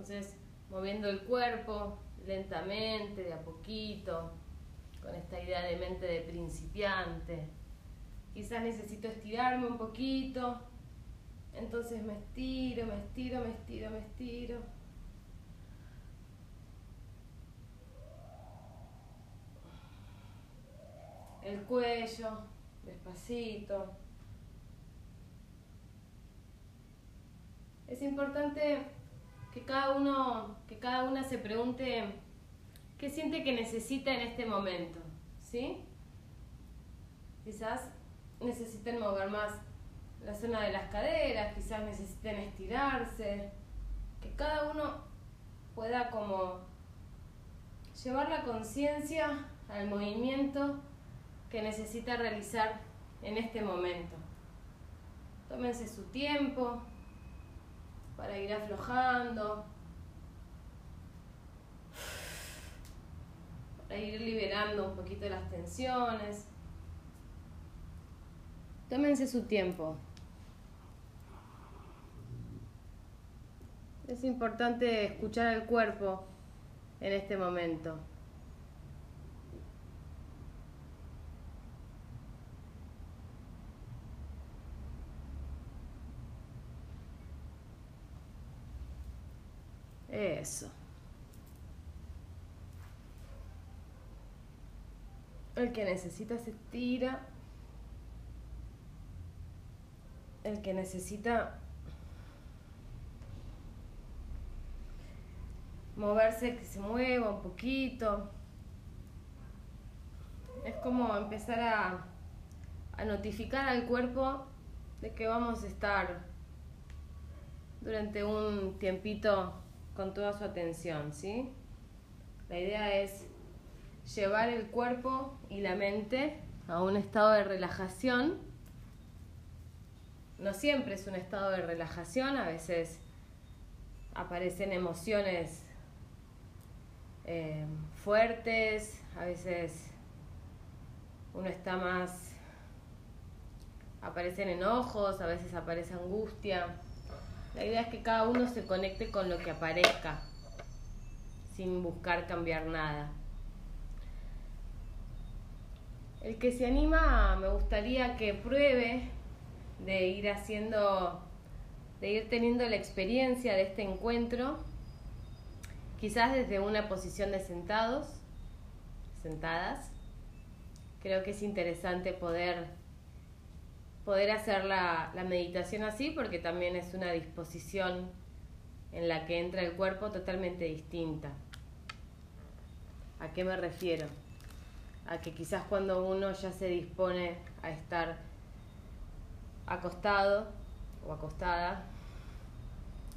Entonces, moviendo el cuerpo lentamente, de a poquito, con esta idea de mente de principiante. Quizás necesito estirarme un poquito, entonces me estiro, me estiro, me estiro, me estiro. El cuello, despacito. Es importante que cada uno, que cada una se pregunte qué siente que necesita en este momento, ¿sí? Quizás necesiten mover más la zona de las caderas, quizás necesiten estirarse, que cada uno pueda como llevar la conciencia al movimiento que necesita realizar en este momento. Tómense su tiempo, para ir aflojando, para ir liberando un poquito las tensiones. Tómense su tiempo. Es importante escuchar al cuerpo en este momento. Eso. El que necesita se tira. El que necesita moverse, que se mueva un poquito. Es como empezar a, a notificar al cuerpo de que vamos a estar durante un tiempito con toda su atención, ¿sí? La idea es llevar el cuerpo y la mente a un estado de relajación. No siempre es un estado de relajación, a veces aparecen emociones eh, fuertes, a veces uno está más, aparecen enojos, a veces aparece angustia. La idea es que cada uno se conecte con lo que aparezca, sin buscar cambiar nada. El que se anima, me gustaría que pruebe de ir haciendo, de ir teniendo la experiencia de este encuentro, quizás desde una posición de sentados, sentadas. Creo que es interesante poder poder hacer la, meditación así porque también es una disposición en la que entra el cuerpo totalmente distinta. ¿A qué me refiero? A que quizás cuando uno ya se dispone a estar acostado o acostada,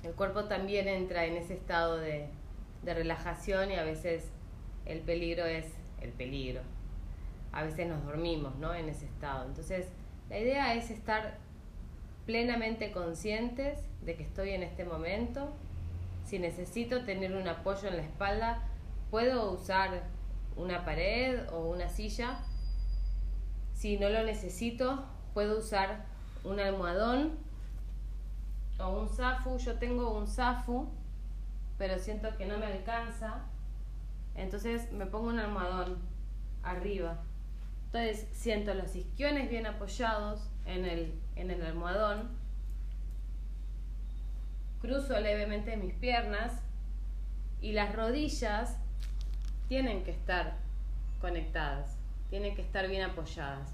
el cuerpo también entra en ese estado de, de relajación y a veces el peligro es el peligro. A veces nos dormimos, ¿no? En ese estado. Entonces, la idea es estar plenamente conscientes de que estoy en este momento. Si necesito tener un apoyo en la espalda, puedo usar una pared o una silla. Si no lo necesito, puedo usar un almohadón o un zafu. Yo tengo un zafu, pero siento que no me alcanza. Entonces me pongo un almohadón arriba entonces siento los isquiones bien apoyados en el, en el almohadón. Cruzo levemente mis piernas y las rodillas tienen que estar conectadas, tienen que estar bien apoyadas.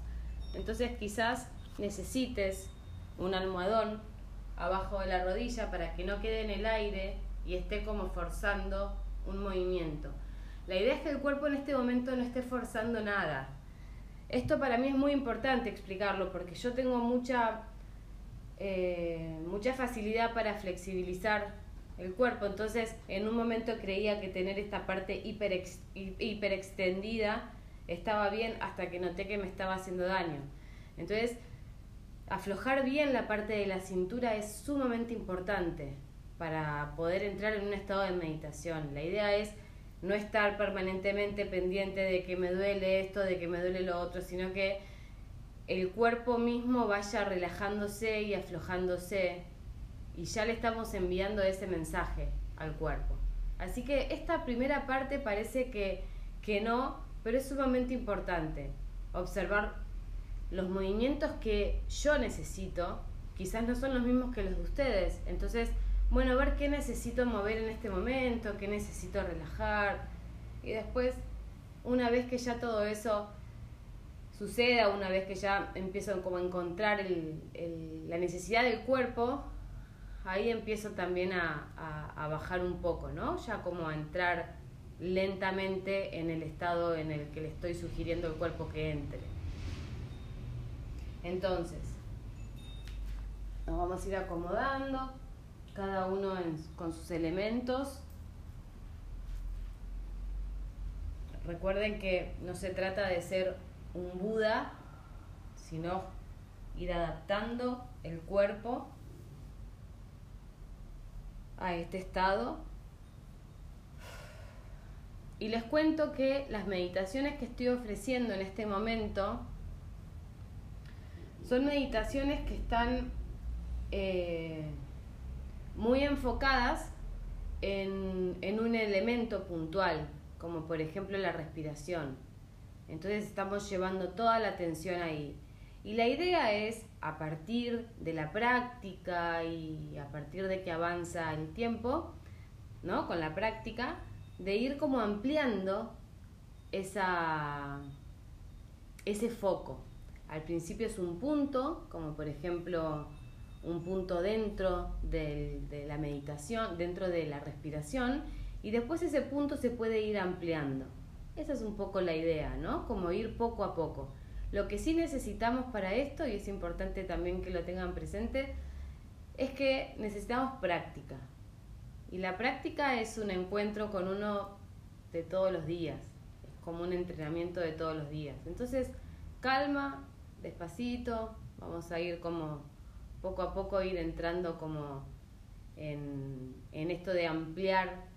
Entonces quizás necesites un almohadón abajo de la rodilla para que no quede en el aire y esté como forzando un movimiento. La idea es que el cuerpo en este momento no esté forzando nada, esto para mí es muy importante explicarlo porque yo tengo mucha, eh, mucha facilidad para flexibilizar el cuerpo, entonces en un momento creía que tener esta parte hiper, hiper extendida estaba bien hasta que noté que me estaba haciendo daño. Entonces, aflojar bien la parte de la cintura es sumamente importante para poder entrar en un estado de meditación. La idea es no estar permanentemente pendiente de que me duele esto, de que me duele lo otro, sino que el cuerpo mismo vaya relajándose y aflojándose y ya le estamos enviando ese mensaje al cuerpo. Así que esta primera parte parece que, que no, pero es sumamente importante observar los movimientos que yo necesito, quizás no son los mismos que los de ustedes. Entonces, bueno, ver qué necesito mover en este momento, qué necesito relajar. Y después, una vez que ya todo eso suceda, una vez que ya empiezo como a encontrar la necesidad del cuerpo, ahí empiezo también a, a, bajar un poco, ¿no? Ya como a entrar lentamente en el estado en el que le estoy sugiriendo al cuerpo que entre. Entonces, nos vamos a ir acomodando, cada uno con sus elementos. Recuerden que no se trata de ser un Buda, sino ir adaptando el cuerpo a este estado. Y les cuento que las meditaciones que estoy ofreciendo en este momento son meditaciones que están eh, muy enfocadas en, en un elemento puntual, como por ejemplo la respiración. Entonces estamos llevando toda la atención ahí. Y la idea es, a partir de la práctica y a partir de que avanza el tiempo, ¿no? Con la práctica, de ir como ampliando esa, ese foco. Al principio es un punto, como por ejemplo un punto dentro de la meditación, dentro de la respiración, y después ese punto se puede ir ampliando. Esa es un poco la idea, ¿no? Como ir poco a poco. Lo que sí necesitamos para esto, y es importante también que lo tengan presente, es que necesitamos práctica. Y la práctica es un encuentro con uno de todos los días, es como un entrenamiento de todos los días. Entonces, calma, despacito, vamos a ir como poco a poco ir entrando como en, en esto de ampliar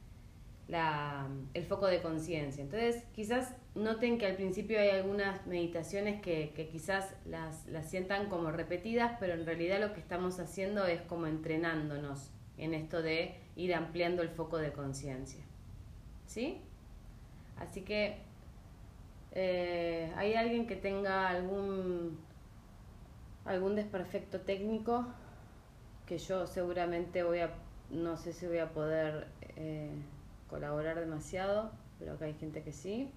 la, el foco de conciencia. Entonces, quizás noten que al principio hay algunas meditaciones que, que quizás las, las, sientan como repetidas, pero en realidad lo que estamos haciendo es como entrenándonos en esto de ir ampliando el foco de conciencia. ¿Sí? Así que, eh, ¿hay alguien que tenga algún, algún desperfecto técnico? Que yo seguramente voy a, no sé si voy a poder... Eh, colaborar demasiado, pero acá hay gente que sí.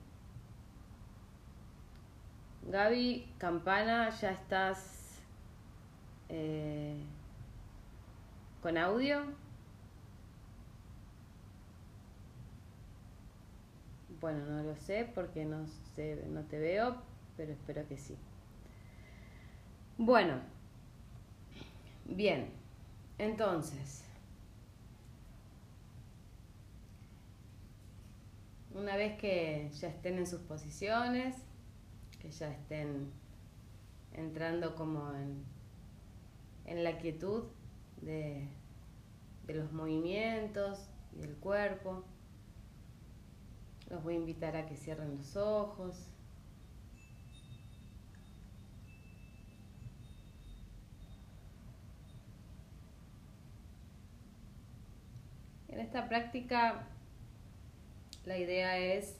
Gaby Campana, ya estás eh, con audio. Bueno, no lo sé porque no, sé, no te veo, pero espero que sí. Bueno, bien, entonces, Una vez que ya estén en sus posiciones, que ya estén entrando como en, en la quietud de, de los movimientos y del cuerpo, los voy a invitar a que cierren los ojos. En esta práctica la idea es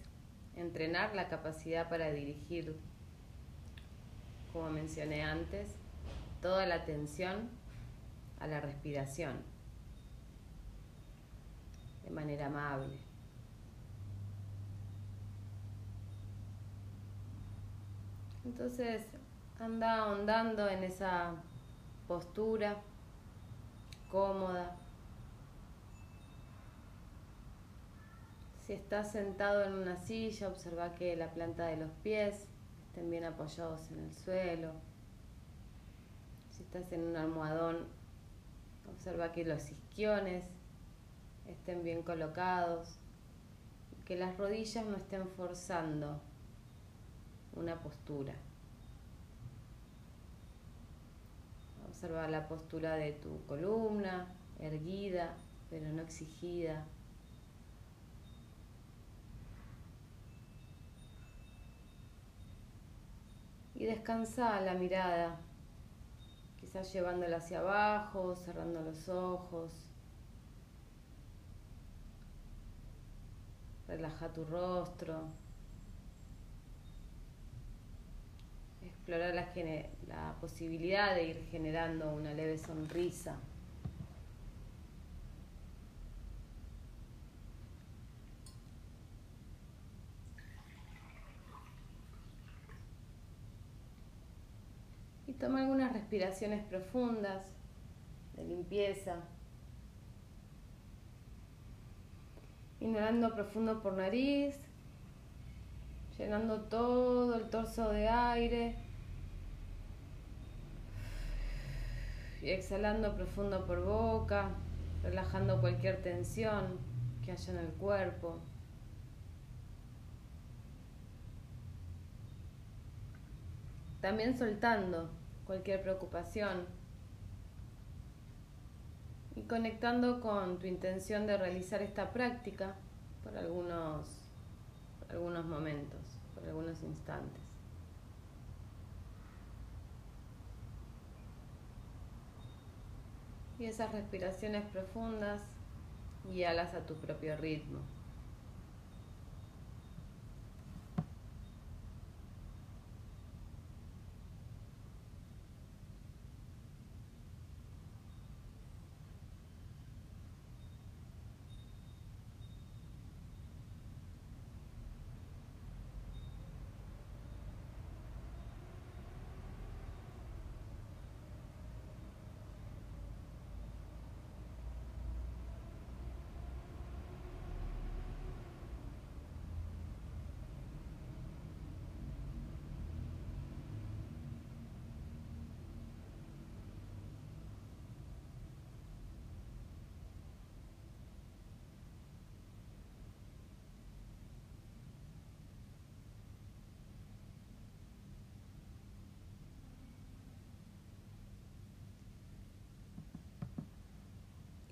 entrenar la capacidad para dirigir, como mencioné antes, toda la atención a la respiración de manera amable. Entonces anda ahondando en esa postura cómoda, Si estás sentado en una silla, observa que la planta de los pies estén bien apoyados en el suelo. Si estás en un almohadón, observa que los isquiones estén bien colocados, que las rodillas no estén forzando una postura. Observa la postura de tu columna, erguida, pero no exigida. Y descansa la mirada, quizás llevándola hacia abajo, cerrando los ojos. Relaja tu rostro. Explorar la, la posibilidad de ir generando una leve sonrisa. Toma algunas respiraciones profundas de limpieza. Inhalando profundo por nariz, llenando todo el torso de aire. Y exhalando profundo por boca, relajando cualquier tensión que haya en el cuerpo. También soltando cualquier preocupación y conectando con tu intención de realizar esta práctica por algunos, algunos momentos, por algunos instantes. Y esas respiraciones profundas, guíalas a tu propio ritmo.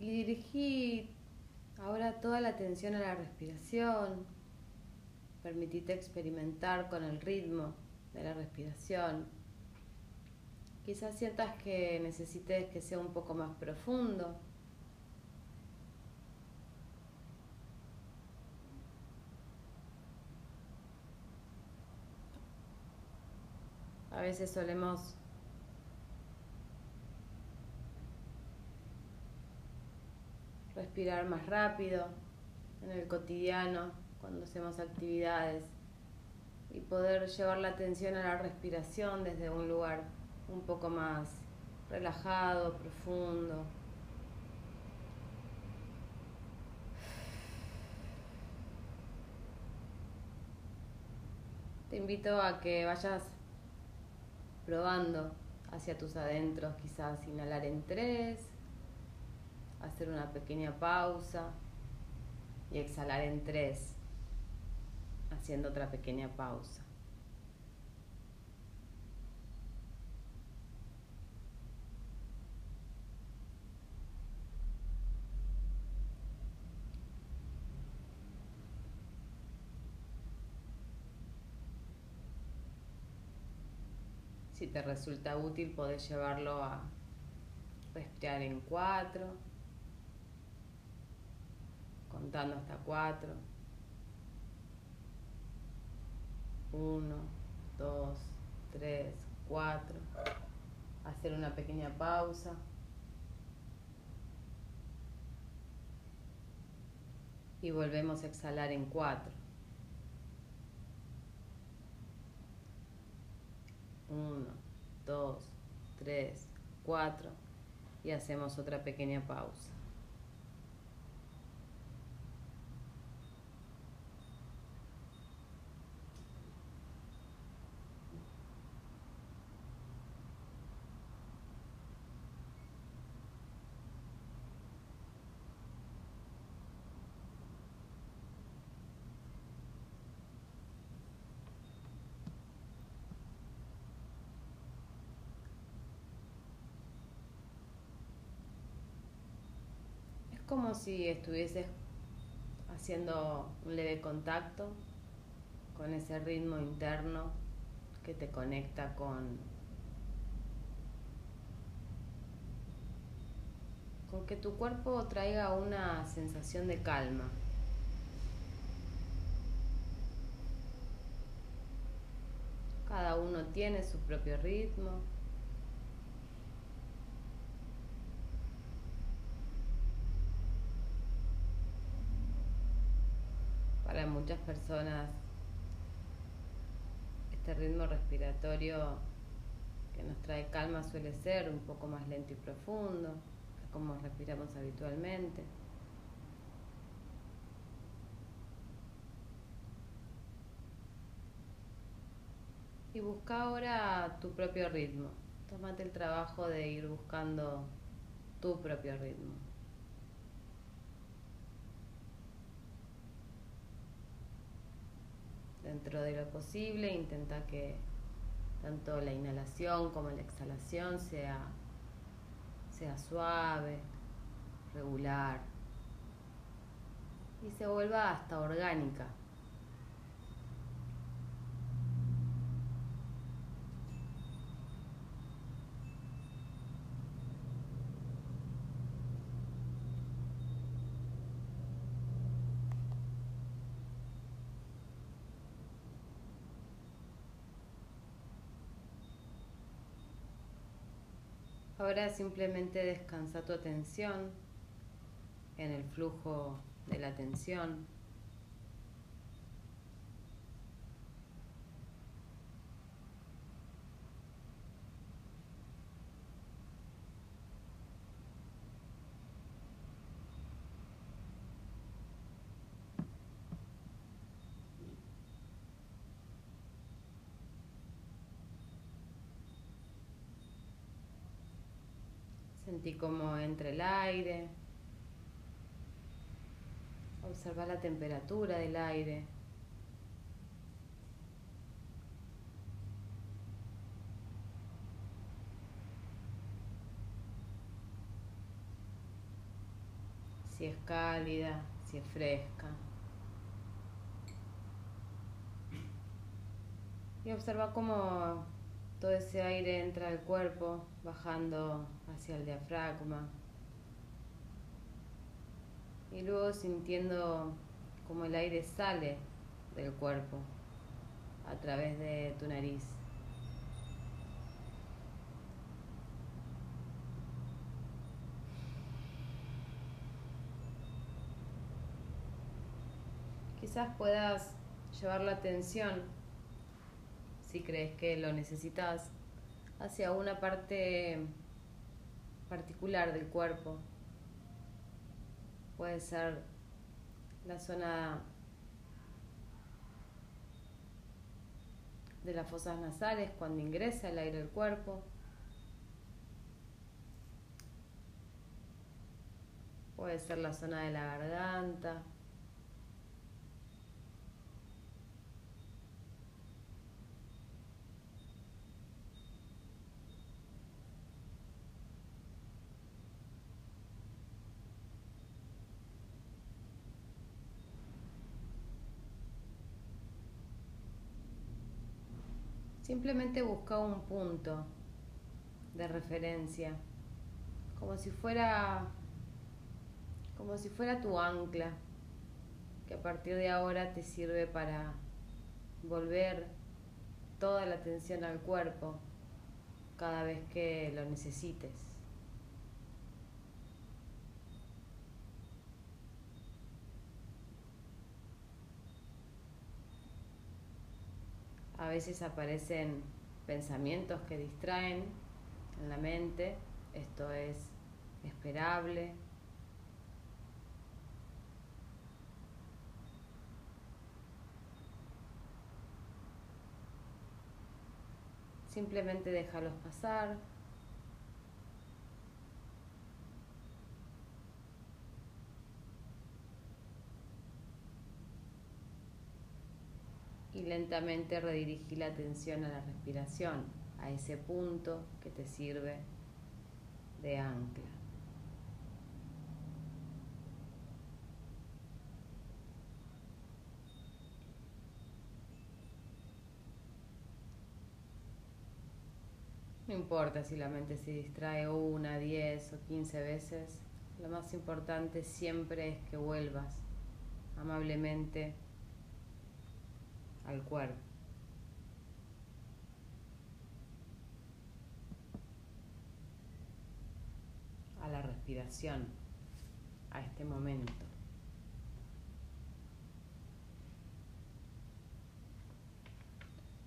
Y dirigí ahora toda la atención a la respiración. Permitite experimentar con el ritmo de la respiración. Quizás sientas que necesites que sea un poco más profundo. A veces solemos respirar más rápido en el cotidiano, cuando hacemos actividades, y poder llevar la atención a la respiración desde un lugar un poco más relajado, profundo. Te invito a que vayas probando hacia tus adentros, quizás inhalar en tres, hacer una pequeña pausa y exhalar en tres, haciendo otra pequeña pausa. Si te resulta útil, podés llevarlo a respirar en cuatro contando hasta cuatro. Uno, dos, tres, cuatro. Hacer una pequeña pausa. Y volvemos a exhalar en cuatro. Uno, dos, tres, cuatro. Y hacemos otra pequeña pausa. como si estuvieses haciendo un leve contacto con ese ritmo interno que te conecta con, con que tu cuerpo traiga una sensación de calma. Cada uno tiene su propio ritmo. Muchas personas este ritmo respiratorio que nos trae calma suele ser un poco más lento y profundo, como respiramos habitualmente. Y busca ahora tu propio ritmo. Tómate el trabajo de ir buscando tu propio ritmo. Dentro de lo posible, intenta que tanto la inhalación como la exhalación sea, sea suave, regular y se vuelva hasta orgánica. Ahora simplemente descansa tu atención en el flujo de la atención. Sentí como entra el aire. Observa la temperatura del aire. Si es cálida, si es fresca. Y observa cómo todo ese aire entra al cuerpo, bajando hacia el diafragma. Y luego sintiendo como el aire sale del cuerpo a través de tu nariz. Quizás puedas llevar la atención si crees que lo necesitas, hacia una parte particular del cuerpo. Puede ser la zona de las fosas nasales cuando ingresa el aire al cuerpo. Puede ser la zona de la garganta. Simplemente busca un punto de referencia, como si fuera como si fuera tu ancla, que a partir de ahora te sirve para volver toda la atención al cuerpo cada vez que lo necesites. A veces aparecen pensamientos que distraen en la mente, esto es esperable. Simplemente déjalos pasar. y lentamente redirigí la atención a la respiración, a ese punto que te sirve de ancla. No importa si la mente se distrae una, diez o quince veces, lo más importante siempre es que vuelvas amablemente al cuerpo. a la respiración, a este momento.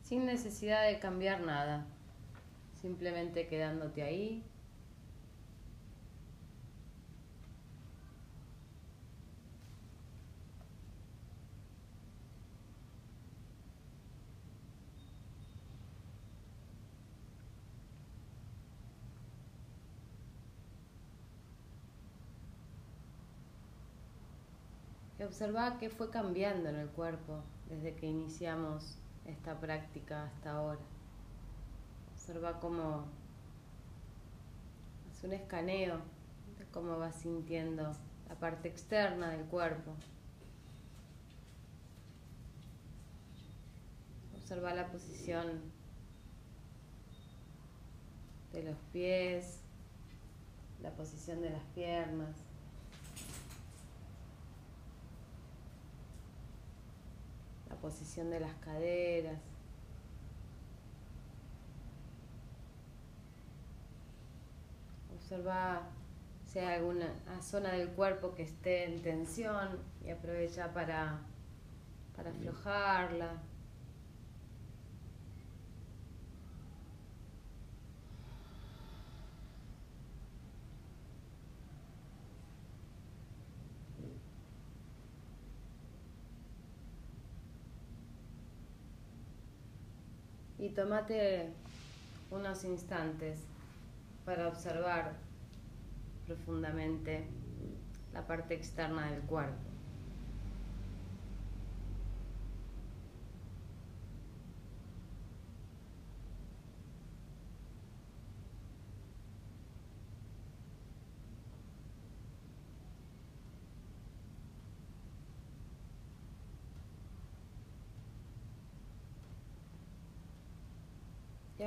Sin necesidad de cambiar nada, simplemente quedándote ahí y observa qué fue cambiando en el cuerpo desde que iniciamos esta práctica hasta ahora. Observa cómo hace un escaneo de cómo vas sintiendo la parte externa del cuerpo. Observa la posición de los pies, la posición de las piernas. Posición de las caderas. Observa si hay alguna zona del cuerpo que esté en tensión y aprovecha para, para aflojarla. Y tómate unos instantes para observar profundamente la parte externa del cuerpo.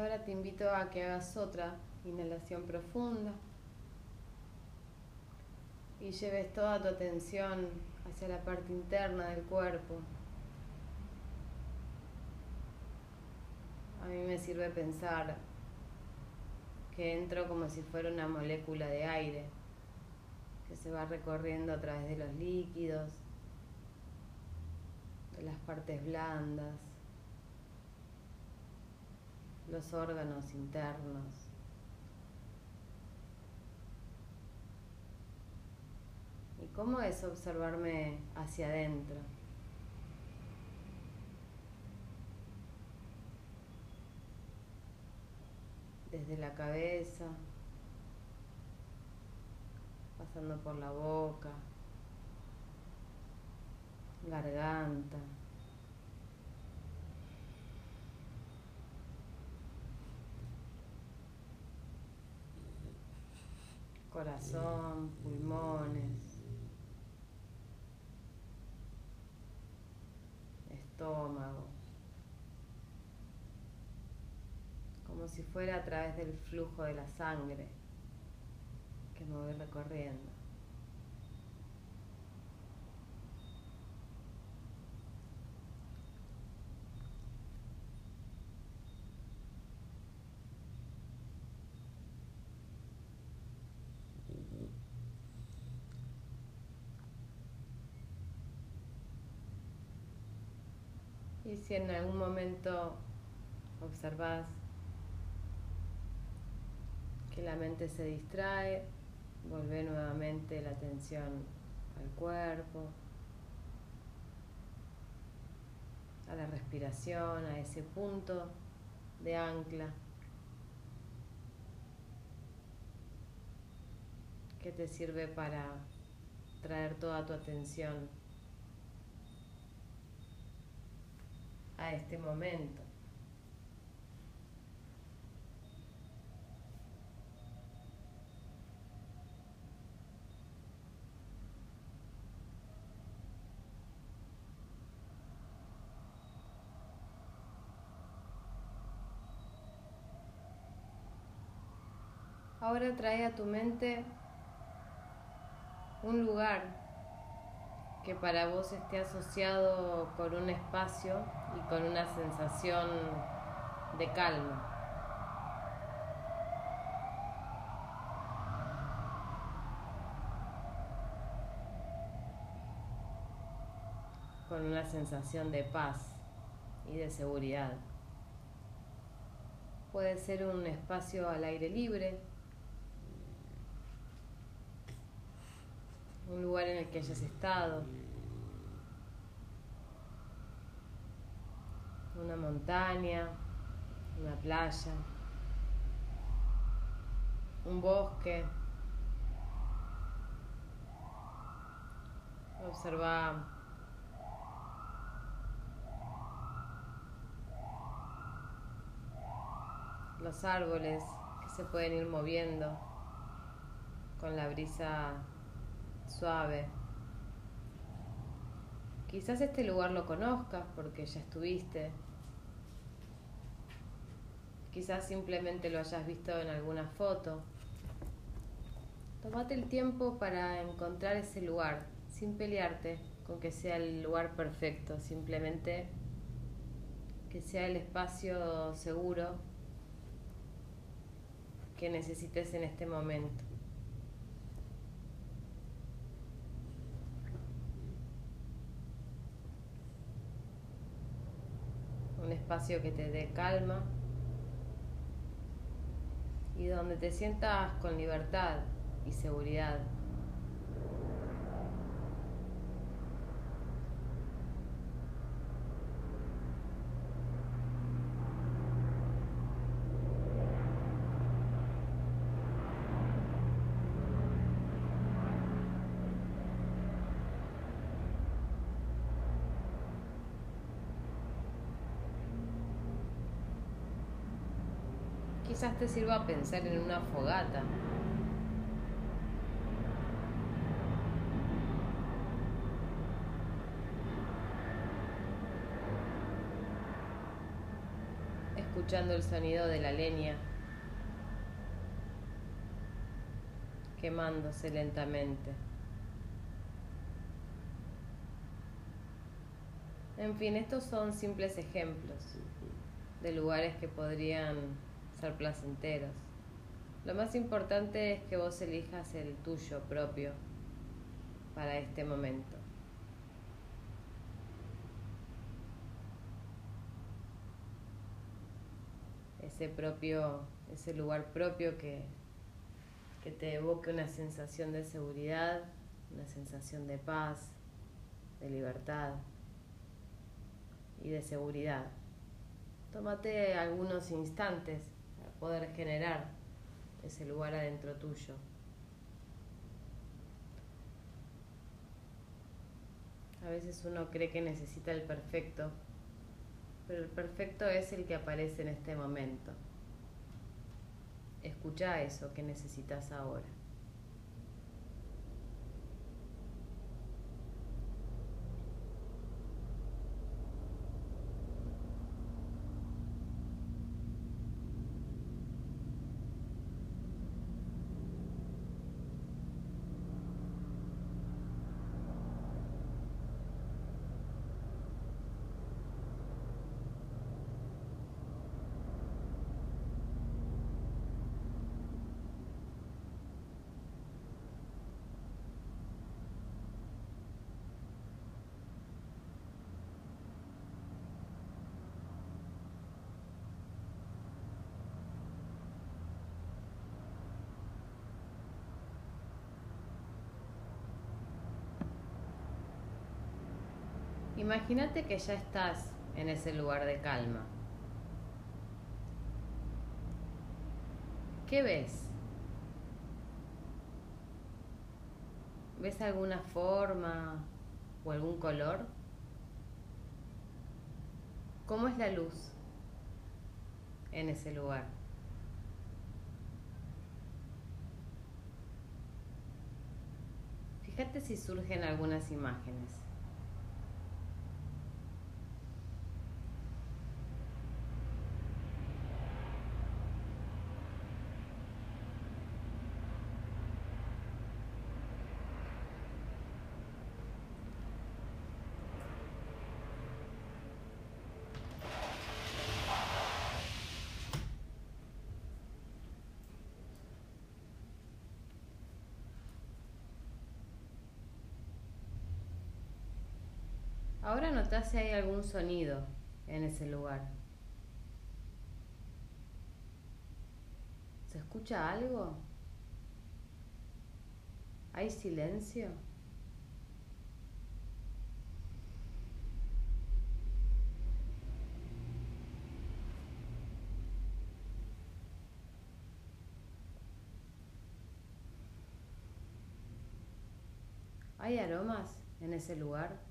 Ahora te invito a que hagas otra inhalación profunda y lleves toda tu atención hacia la parte interna del cuerpo. A mí me sirve pensar que entro como si fuera una molécula de aire que se va recorriendo a través de los líquidos, de las partes blandas los órganos internos. ¿Y cómo es observarme hacia adentro? Desde la cabeza, pasando por la boca, garganta. Corazón, pulmones, estómago, como si fuera a través del flujo de la sangre que me voy recorriendo. Y si en algún momento observas que la mente se distrae, vuelve nuevamente la atención al cuerpo, a la respiración, a ese punto de ancla que te sirve para traer toda tu atención a este momento. Ahora trae a tu mente un lugar que para vos esté asociado con un espacio y con una sensación de calma. con una sensación de paz y de seguridad. Puede ser un espacio al aire libre, un lugar en el que hayas estado, una montaña, una playa, un bosque. Observa los árboles que se pueden ir moviendo con la brisa suave. Quizás este lugar lo conozcas porque ya estuviste. Quizás simplemente lo hayas visto en alguna foto. Tómate el tiempo para encontrar ese lugar, sin pelearte con que sea el lugar perfecto, simplemente que sea el espacio seguro que necesites en este momento. Un espacio que te dé calma y donde te sientas con libertad y seguridad. Quizás te sirva pensar en una fogata. Escuchando el sonido de la leña quemándose lentamente. En fin, estos son simples ejemplos de lugares que podrían ser placenteros. Lo más importante es que vos elijas el tuyo propio para este momento. Ese propio, ese lugar propio que, que te evoque una sensación de seguridad, una sensación de paz, de libertad y de seguridad. Tómate algunos instantes poder generar ese lugar adentro tuyo. A veces uno cree que necesita el perfecto, pero el perfecto es el que aparece en este momento. Escucha eso que necesitas ahora. Imagínate que ya estás en ese lugar de calma. ¿Qué ves? ¿Ves alguna forma o algún color? ¿Cómo es la luz en ese lugar? Fíjate si surgen algunas imágenes. Ahora nota si hay algún sonido en ese lugar. ¿Se escucha algo? ¿Hay silencio? ¿Hay aromas en ese lugar?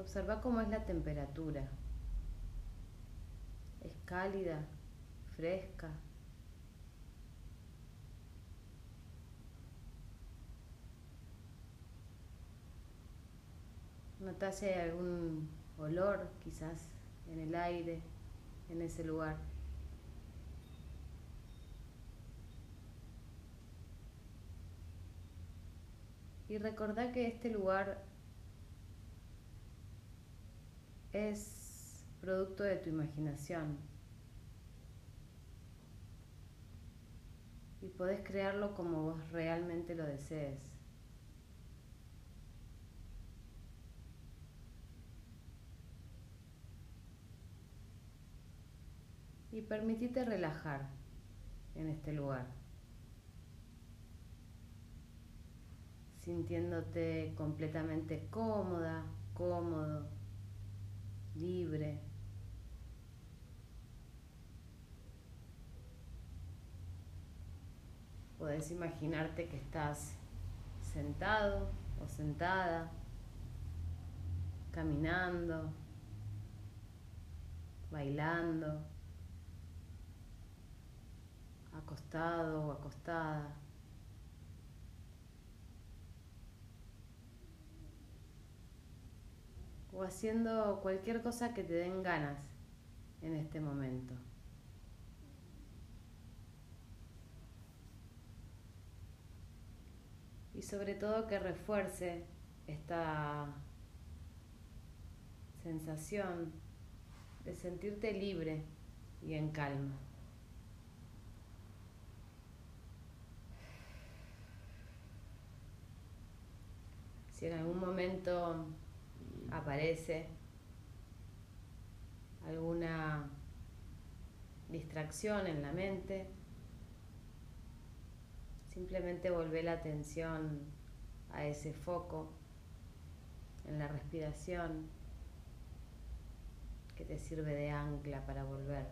Observa cómo es la temperatura. ¿Es cálida? ¿Fresca? Nota si hay algún olor quizás en el aire, en ese lugar. Y recordá que este lugar es producto de tu imaginación. Y podés crearlo como vos realmente lo desees. Y permitite relajar en este lugar. sintiéndote completamente cómoda, cómodo, libre. Puedes imaginarte que estás sentado o sentada, caminando, bailando, acostado o acostada. O haciendo cualquier cosa que te den ganas en este momento. Y sobre todo que refuerce esta sensación de sentirte libre y en calma. Si en algún momento aparece alguna distracción en la mente, simplemente volver la atención a ese foco en la respiración que te sirve de ancla para volver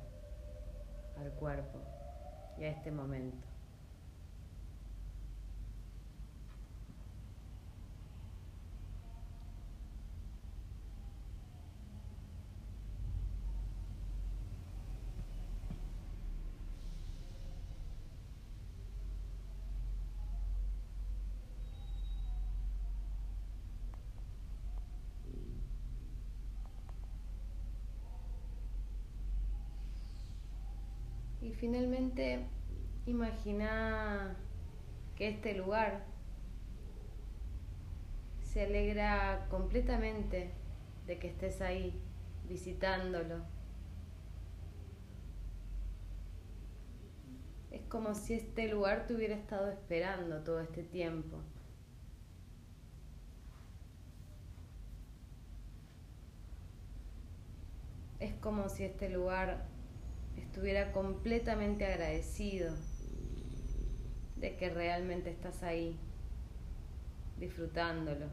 al cuerpo y a este momento. Y finalmente imagina que este lugar se alegra completamente de que estés ahí visitándolo. Es como si este lugar te hubiera estado esperando todo este tiempo. Es como si este lugar estuviera completamente agradecido de que realmente estás ahí, disfrutándolo.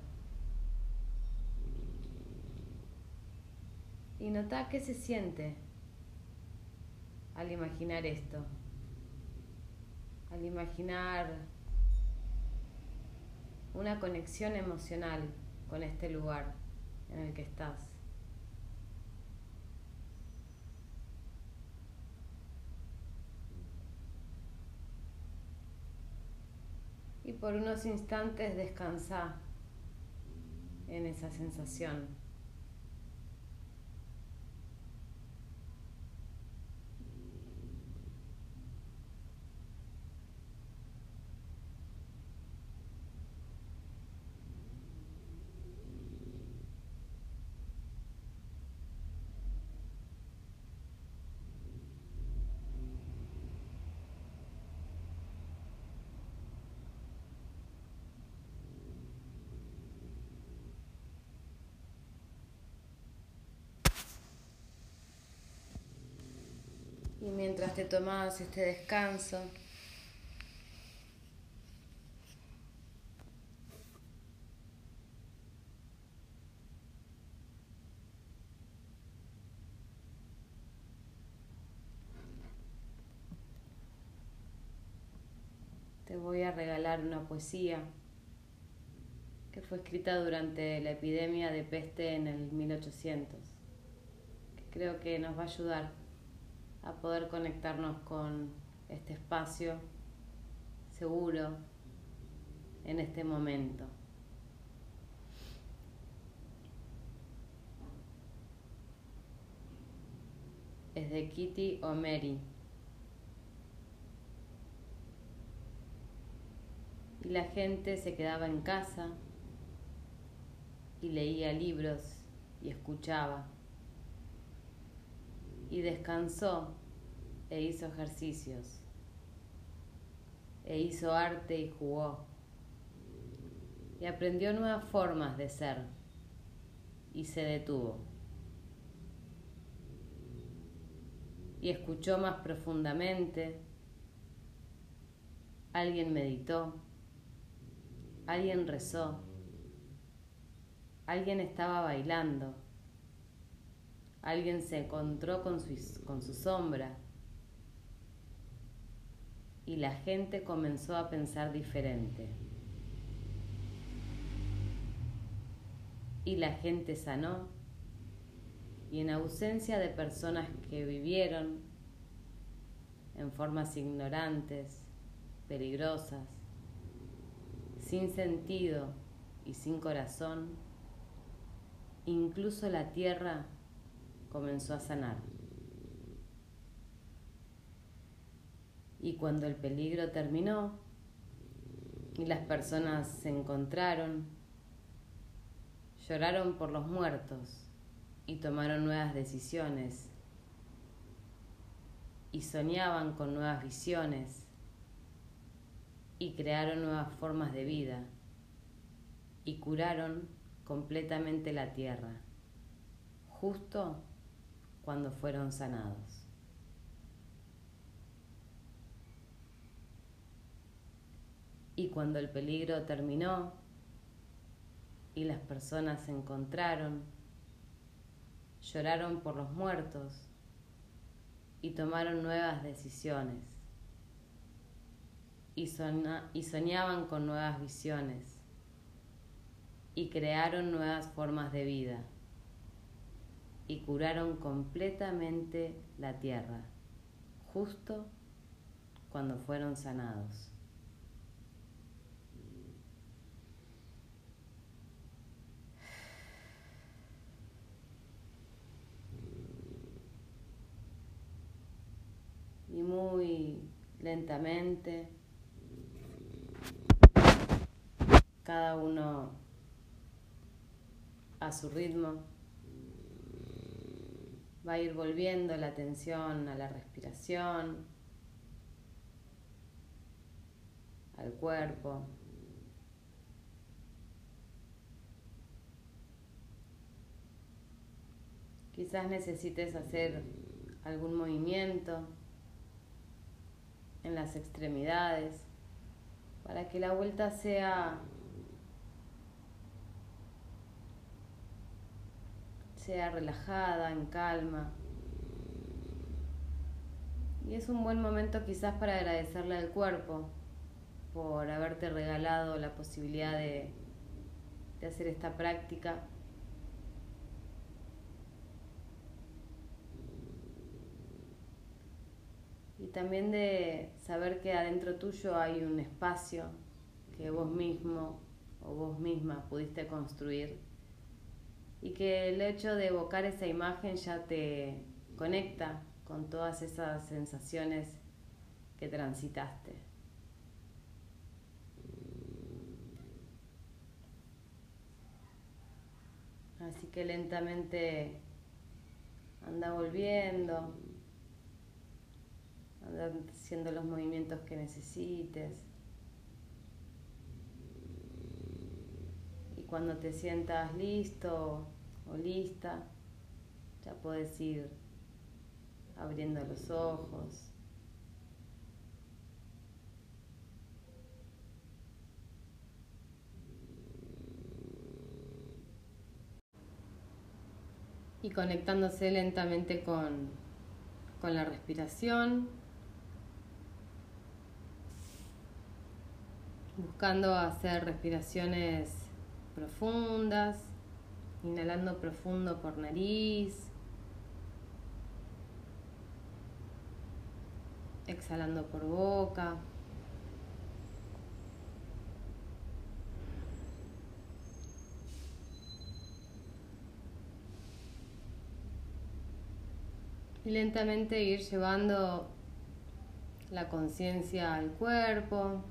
Y nota qué se siente al imaginar esto, al imaginar una conexión emocional con este lugar en el que estás. Y por unos instantes descansa en esa sensación. Y mientras te tomas este descanso, te voy a regalar una poesía que fue escrita durante la epidemia de peste en el 1800, que creo que nos va a ayudar a poder conectarnos con este espacio seguro en este momento. Es de Kitty O'Mary. Y la gente se quedaba en casa y leía libros y escuchaba. Y descansó e hizo ejercicios. E hizo arte y jugó. Y aprendió nuevas formas de ser. Y se detuvo. Y escuchó más profundamente. Alguien meditó. Alguien rezó Alguien estaba bailando. Alguien se encontró con su, con su sombra. Y la gente comenzó a pensar diferente. Y la gente sanó. Y en ausencia de personas que vivieron en formas ignorantes, peligrosas, sin sentido y sin corazón, incluso la tierra comenzó a sanar. Y cuando el peligro terminó y las personas se encontraron, lloraron por los muertos y tomaron nuevas decisiones y soñaban con nuevas visiones y crearon nuevas formas de vida y curaron completamente la tierra, justo cuando fueron sanados. Y cuando el peligro terminó y las personas se encontraron, lloraron por los muertos y tomaron nuevas decisiones y, soñaban con nuevas visiones y crearon nuevas formas de vida y curaron completamente la tierra, justo cuando fueron sanados. Y muy lentamente, cada uno a su ritmo. Va a ir volviendo la atención a la respiración, al cuerpo. Quizás necesites hacer algún movimiento en las extremidades para que la vuelta sea sea relajada, en calma. Y es un buen momento quizás para agradecerle al cuerpo por haberte regalado la posibilidad de, de hacer esta práctica. Y también de saber que adentro tuyo hay un espacio que vos mismo o vos misma pudiste construir y que el hecho de evocar esa imagen ya te conecta con todas esas sensaciones que transitaste. Así que lentamente anda volviendo, anda haciendo los movimientos que necesites. Y cuando te sientas listo, o lista, ya puedes ir abriendo los ojos. Y conectándose lentamente con, con la respiración. Buscando hacer respiraciones profundas, inhalando profundo por nariz, exhalando por boca. Y lentamente ir llevando la conciencia al cuerpo.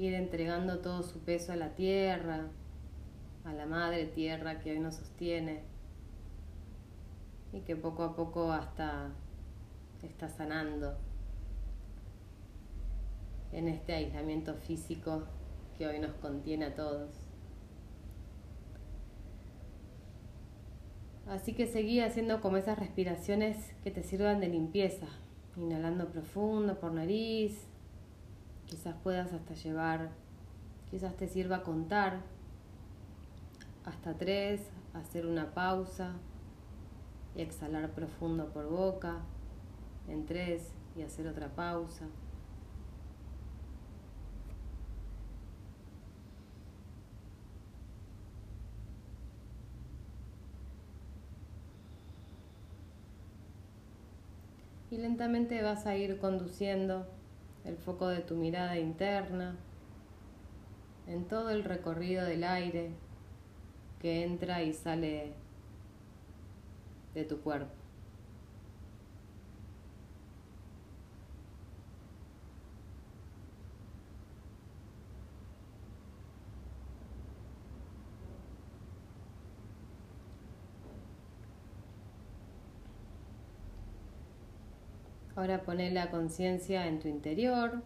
Ir entregando todo su peso a la tierra a la madre tierra que hoy nos sostiene y que poco a poco hasta está sanando en este aislamiento físico que hoy nos contiene a todos. Así que seguí haciendo como esas respiraciones que te sirvan de limpieza, inhalando profundo por nariz, quizás puedas hasta llevar, quizás te sirva contar hasta tres, hacer una pausa y exhalar profundo por boca en tres y hacer otra pausa. Y lentamente vas a ir conduciendo el foco de tu mirada interna en todo el recorrido del aire que entra y sale de tu cuerpo. Ahora poné la conciencia en tu interior,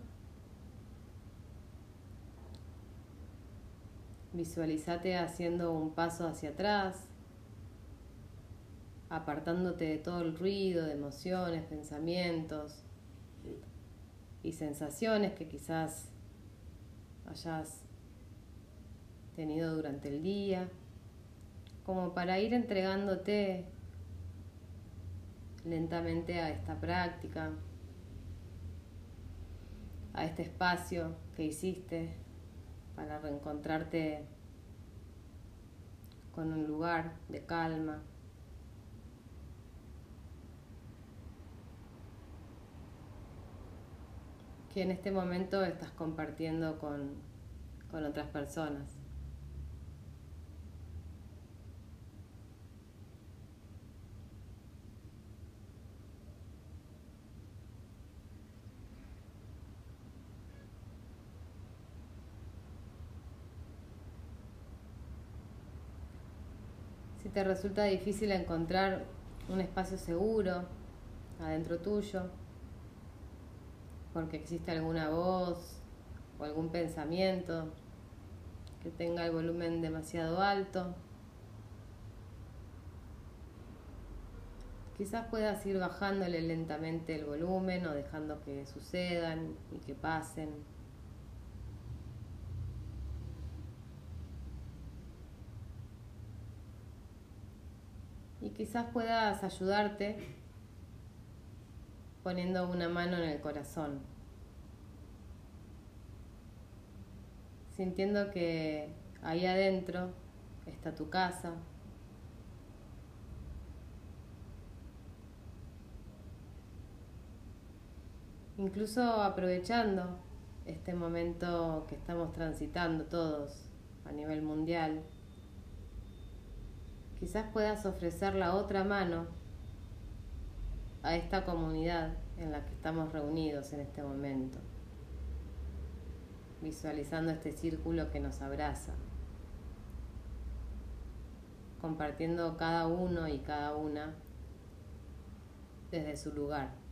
Visualízate haciendo un paso hacia atrás, apartándote de todo el ruido de emociones, pensamientos y sensaciones que quizás hayas tenido durante el día, como para ir entregándote lentamente a esta práctica, a este espacio que hiciste para reencontrarte con un lugar de calma. que en este momento estás compartiendo con, con otras personas. Te resulta difícil encontrar un espacio seguro adentro tuyo, porque existe alguna voz o algún pensamiento que tenga el volumen demasiado alto, quizás puedas ir bajándole lentamente el volumen o dejando que sucedan y que pasen. Y quizás puedas ayudarte poniendo una mano en el corazón, sintiendo que ahí adentro está tu casa. Incluso aprovechando este momento que estamos transitando todos a nivel mundial quizás puedas ofrecer la otra mano a esta comunidad en la que estamos reunidos en este momento, visualizando este círculo que nos abraza, compartiendo cada uno y cada una desde su lugar.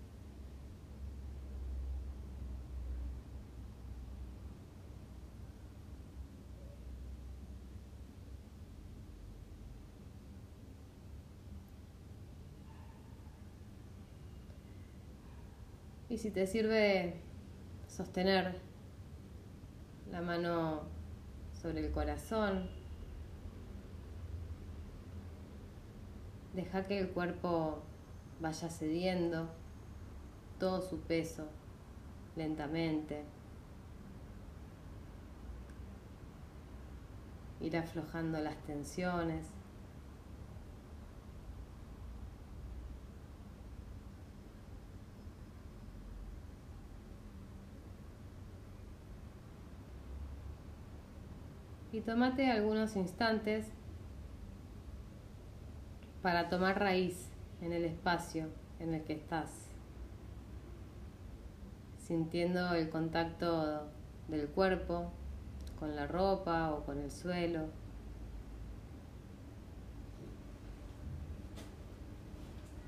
Y si te sirve sostener la mano sobre el corazón, deja que el cuerpo vaya cediendo todo su peso lentamente. Ir aflojando las tensiones. Y tómate algunos instantes para tomar raíz en el espacio en el que estás, sintiendo el contacto del cuerpo con la ropa o con el suelo.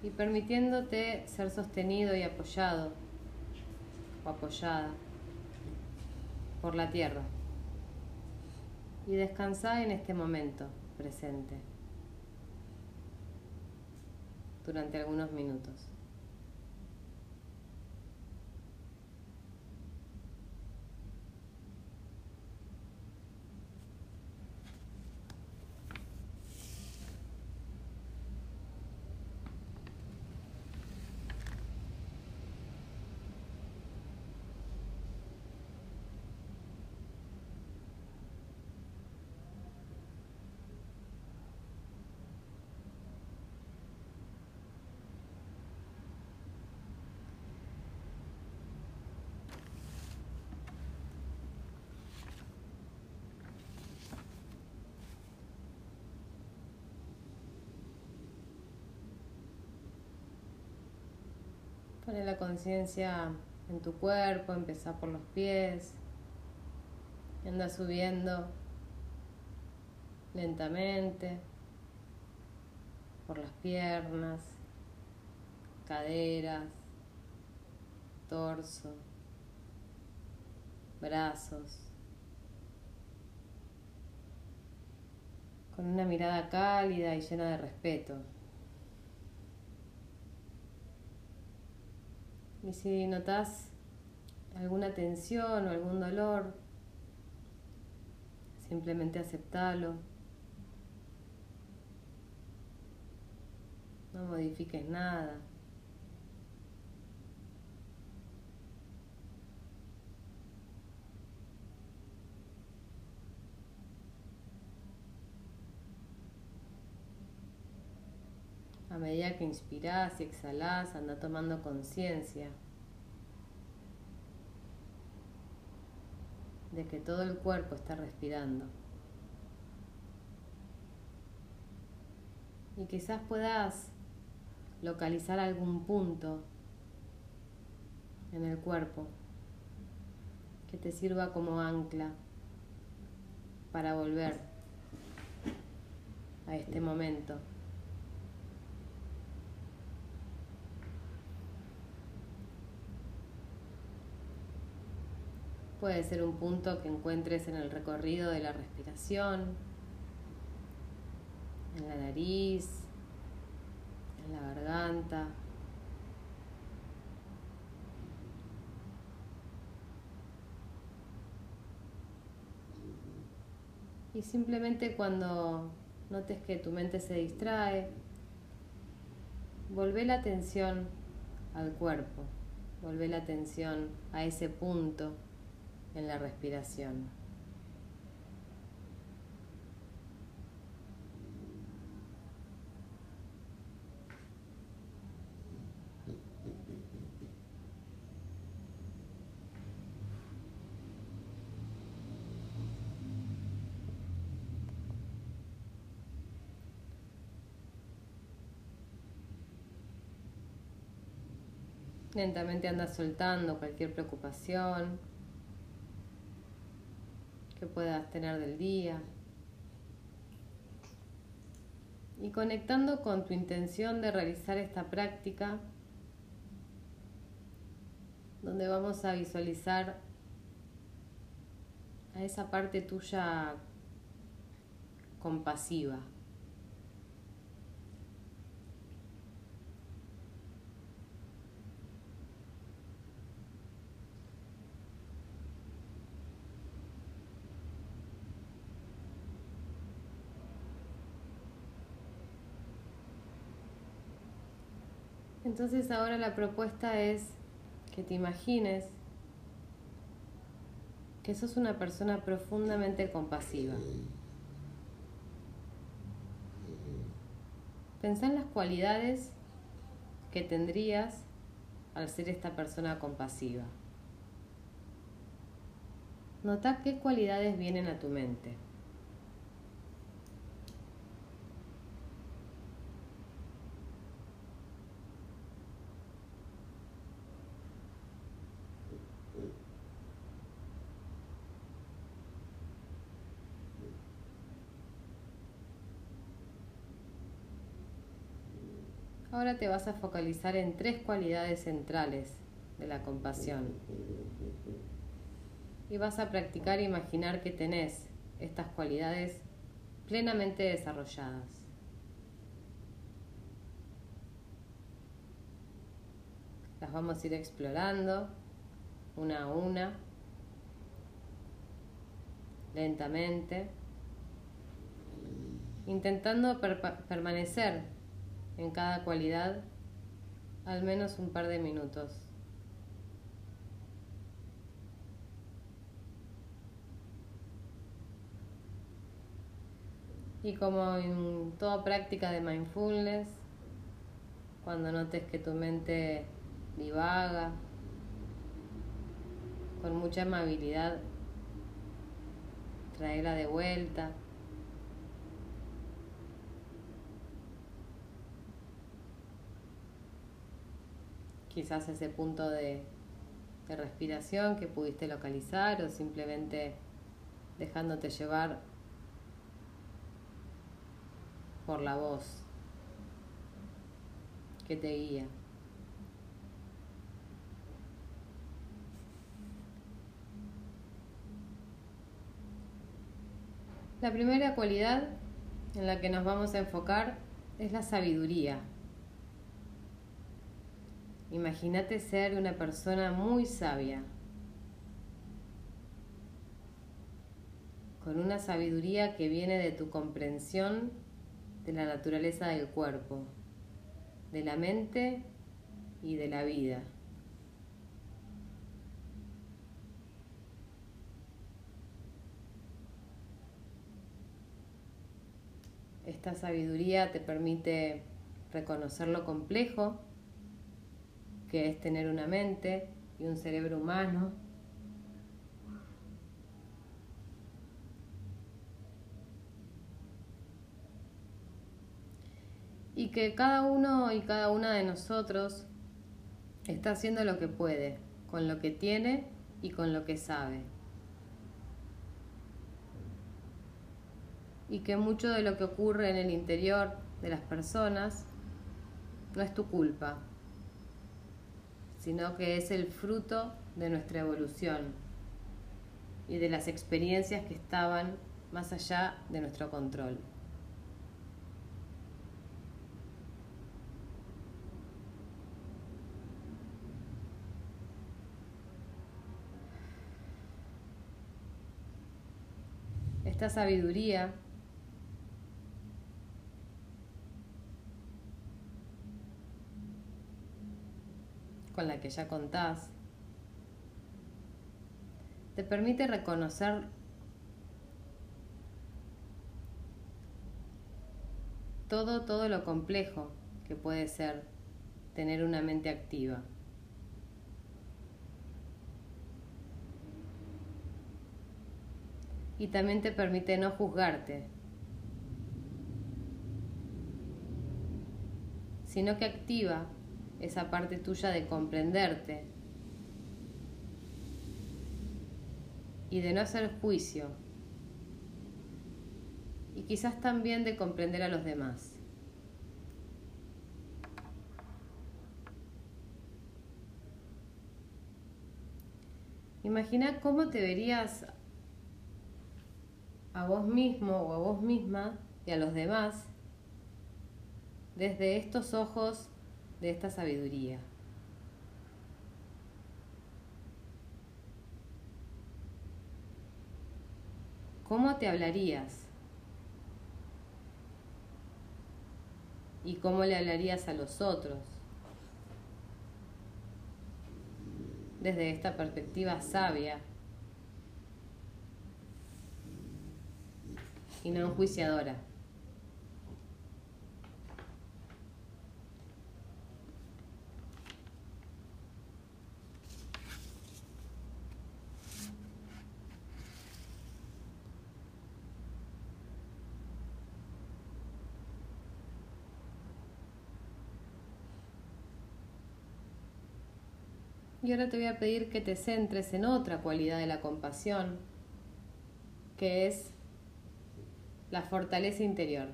Y permitiéndote ser sostenido y apoyado o apoyada por la tierra y descansa en este momento presente durante algunos minutos. Pone la conciencia en tu cuerpo, empieza por los pies, anda subiendo lentamente por las piernas, caderas, torso, brazos, con una mirada cálida y llena de respeto. Y si notas alguna tensión o algún dolor, simplemente aceptalo. No modifiques nada. A medida que inspiras y exhalas, anda tomando conciencia de que todo el cuerpo está respirando. Y quizás puedas localizar algún punto en el cuerpo que te sirva como ancla para volver a este momento. Puede ser un punto que encuentres en el recorrido de la respiración, en la nariz, en la garganta. Y simplemente cuando notes que tu mente se distrae, volvé la atención al cuerpo, volvé la atención a ese punto en la respiración. Lentamente anda soltando cualquier preocupación, puedas tener del día. Y conectando con tu intención de realizar esta práctica, donde vamos a visualizar a esa parte tuya compasiva. Entonces ahora la propuesta es que te imagines que sos una persona profundamente compasiva. Pensá en las cualidades que tendrías al ser esta persona compasiva. Nota qué cualidades vienen a tu mente. Ahora te vas a focalizar en tres cualidades centrales de la compasión. Y vas a practicar e imaginar que tenés estas cualidades plenamente desarrolladas. Las vamos a ir explorando una a una, lentamente, intentando permanecer en cada cualidad al menos un par de minutos. Y como en toda práctica de mindfulness, cuando notes que tu mente divaga, con mucha amabilidad, traerla de vuelta. Quizás ese punto de, respiración que pudiste localizar o simplemente dejándote llevar por la voz que te guía. La primera cualidad en la que nos vamos a enfocar es la sabiduría. Imagínate ser una persona muy sabia, con una sabiduría que viene de tu comprensión de la naturaleza del cuerpo, de la mente y de la vida. Esta sabiduría te permite reconocer lo complejo que es tener una mente y un cerebro humano. Y que cada uno y cada una de nosotros está haciendo lo que puede, con lo que tiene y con lo que sabe. Y que mucho de lo que ocurre en el interior de las personas no es tu culpa, sino que es el fruto de nuestra evolución y de las experiencias que estaban más allá de nuestro control. Esta sabiduría con la que ya contás, te permite reconocer todo, todo lo complejo que puede ser tener una mente activa. Y también te permite no juzgarte, sino que activa esa parte tuya de comprenderte y de no hacer juicio y quizás también de comprender a los demás. Imagina cómo te verías a vos mismo o a vos misma y a los demás desde estos ojos de esta sabiduría. ¿Cómo te hablarías? ¿Y cómo le hablarías a los otros? Desde esta perspectiva sabia y no enjuiciadora. Y ahora te voy a pedir que te centres en otra cualidad de la compasión, que es la fortaleza interior.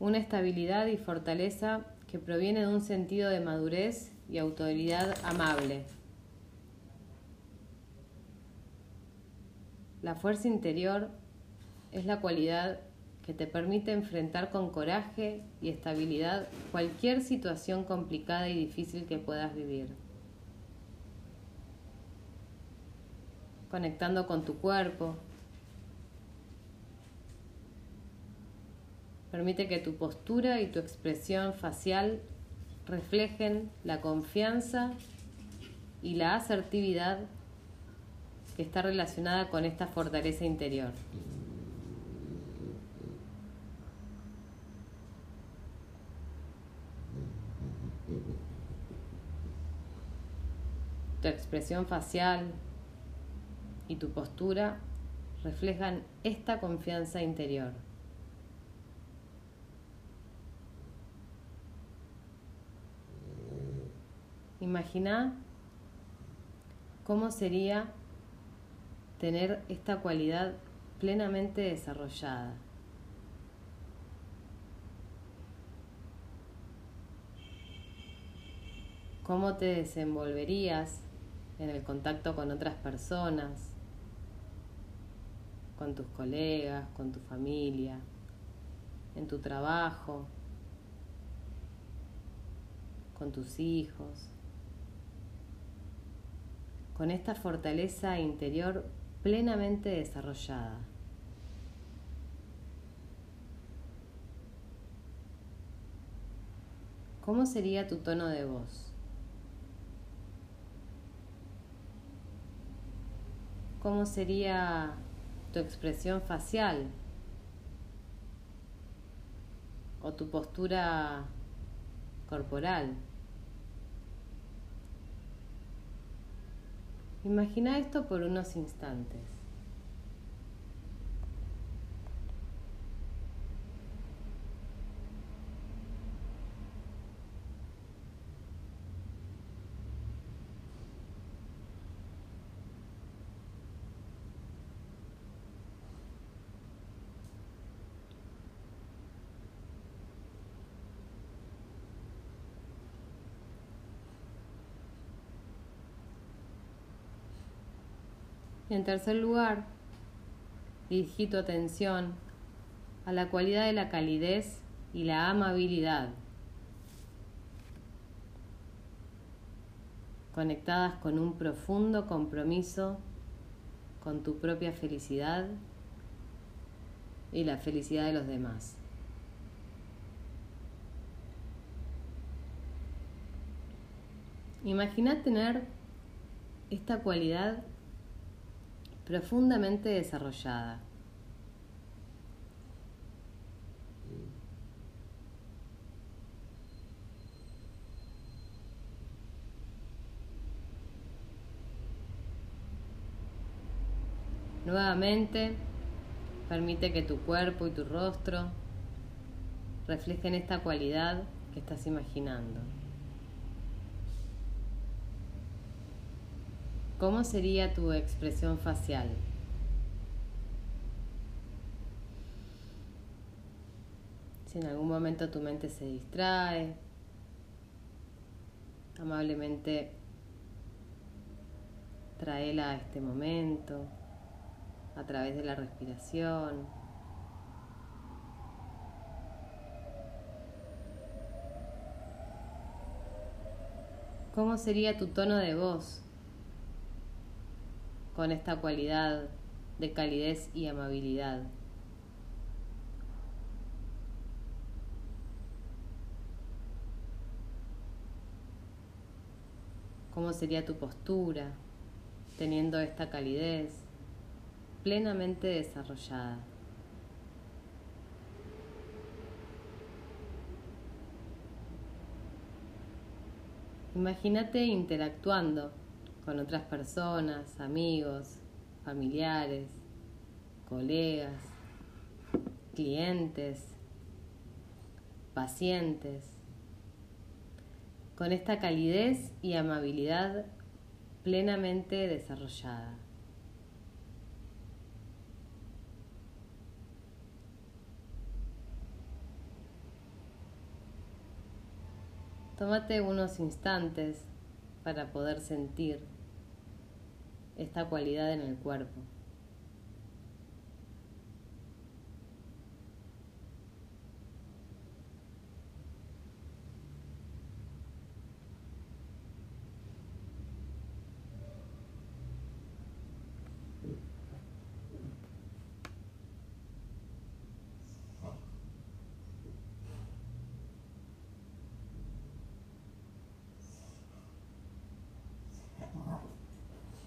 Una estabilidad y fortaleza que proviene de un sentido de madurez y autoridad amable. La fuerza interior es la cualidad que te permite enfrentar con coraje y estabilidad cualquier situación complicada y difícil que puedas vivir. Conectando con tu cuerpo. Permite que tu postura y tu expresión facial reflejen la confianza y la asertividad que está relacionada con esta fortaleza interior. Tu expresión facial y tu postura reflejan esta confianza interior. Imagina cómo sería tener esta cualidad plenamente desarrollada. ¿Cómo te desenvolverías en el contacto con otras personas, con tus colegas, con tu familia, en tu trabajo, con tus hijos, con esta fortaleza interior plenamente desarrollada. ¿Cómo sería tu tono de voz? ¿Cómo sería tu expresión facial? ¿O tu postura corporal? Imagina esto por unos instantes. En tercer lugar, dirigí tu atención a la cualidad de la calidez y la amabilidad, conectadas con un profundo compromiso con tu propia felicidad y la felicidad de los demás. Imagina tener esta cualidad profundamente desarrollada. Nuevamente, permite que tu cuerpo y tu rostro reflejen esta cualidad que estás imaginando. ¿Cómo sería tu expresión facial? Si en algún momento tu mente se distrae, amablemente traela a este momento a través de la respiración. ¿Cómo sería tu tono de voz? con esta cualidad de calidez y amabilidad. ¿Cómo sería tu postura teniendo esta calidez plenamente desarrollada? Imagínate interactuando con otras personas, amigos, familiares, colegas, clientes, pacientes, con esta calidez y amabilidad plenamente desarrollada. Tómate unos instantes para poder sentir esta cualidad en el cuerpo.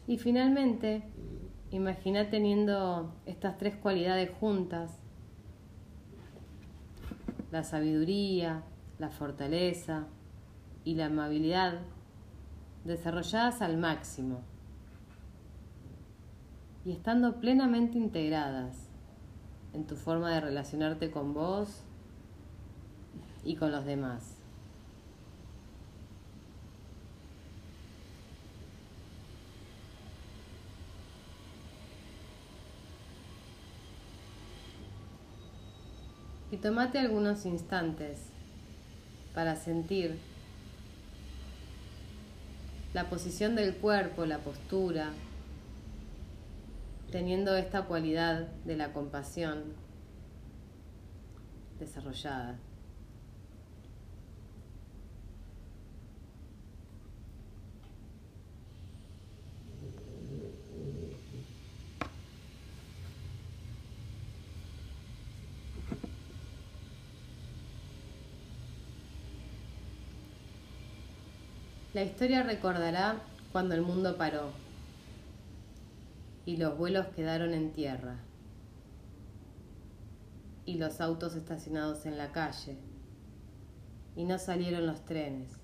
Y finalmente, imagina teniendo estas tres cualidades juntas, la sabiduría, la fortaleza y la amabilidad, desarrolladas al máximo y estando plenamente integradas en tu forma de relacionarte con vos y con los demás. Y tomate algunos instantes para sentir la posición del cuerpo, la postura, teniendo esta cualidad de la compasión desarrollada. La historia recordará cuando el mundo paró y los vuelos quedaron en tierra y los autos estacionados en la calle y no salieron los trenes.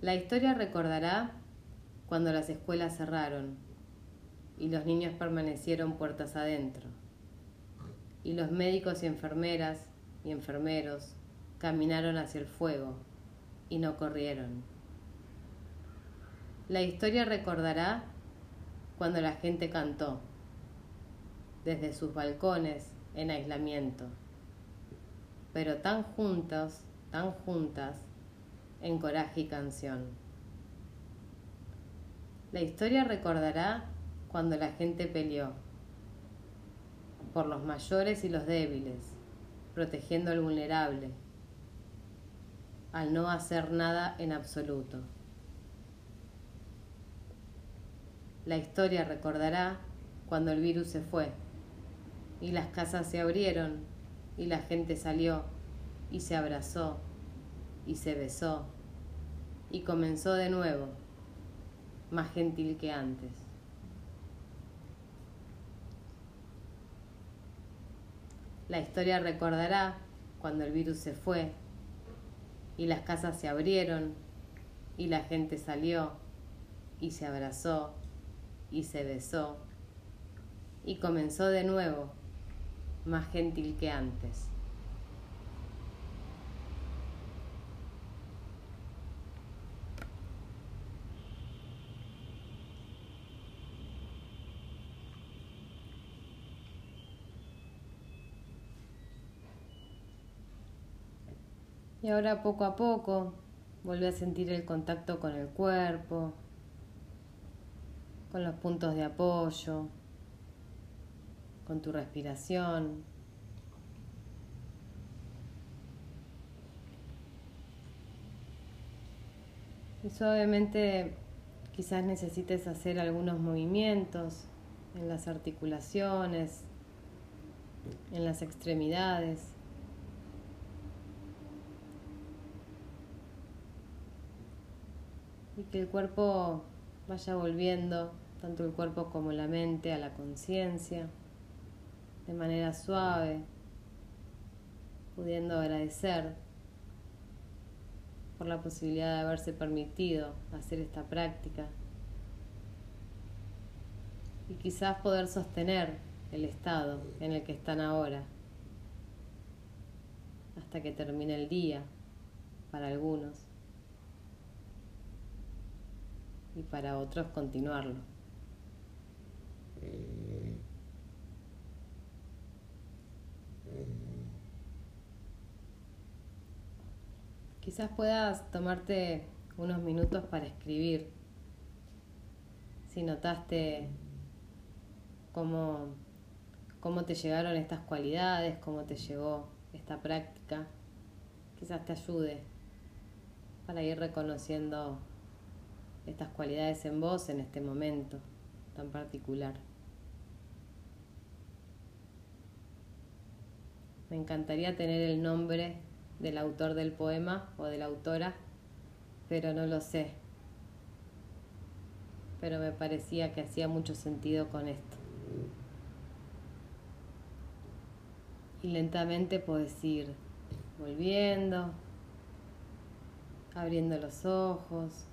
La historia recordará cuando las escuelas cerraron y los niños permanecieron puertas adentro y los médicos y enfermeras y enfermeros caminaron hacia el fuego y no corrieron. La historia recordará cuando la gente cantó desde sus balcones en aislamiento, pero tan juntos, tan juntas, en coraje y canción. La historia recordará cuando la gente peleó por los mayores y los débiles, protegiendo al vulnerable al no hacer nada en absoluto. La historia recordará cuando el virus se fue y las casas se abrieron y la gente salió y se abrazó y se besó y comenzó de nuevo, más gentil que antes. La historia recordará cuando el virus se fue y las casas se abrieron y la gente salió y se abrazó y se besó y comenzó de nuevo, más gentil que antes. Y ahora poco a poco vuelve a sentir el contacto con el cuerpo, con los puntos de apoyo, con tu respiración. Y suavemente quizás necesites hacer algunos movimientos en las articulaciones, en las extremidades. Y que el cuerpo vaya volviendo, tanto el cuerpo como la mente, a la conciencia, de manera suave, pudiendo agradecer por la posibilidad de haberse permitido hacer esta práctica y quizás poder sostener el estado en el que están ahora hasta que termine el día para algunos y para otros continuarlo. Quizás puedas tomarte unos minutos para escribir. Si notaste cómo, cómo te llegaron estas cualidades, cómo te llegó esta práctica, quizás te ayude para ir reconociendo estas cualidades en vos en este momento tan particular. Me encantaría tener el nombre del autor del poema o de la autora, pero no lo sé. Pero me parecía que hacía mucho sentido con esto. Y lentamente puedes ir volviendo, abriendo los ojos.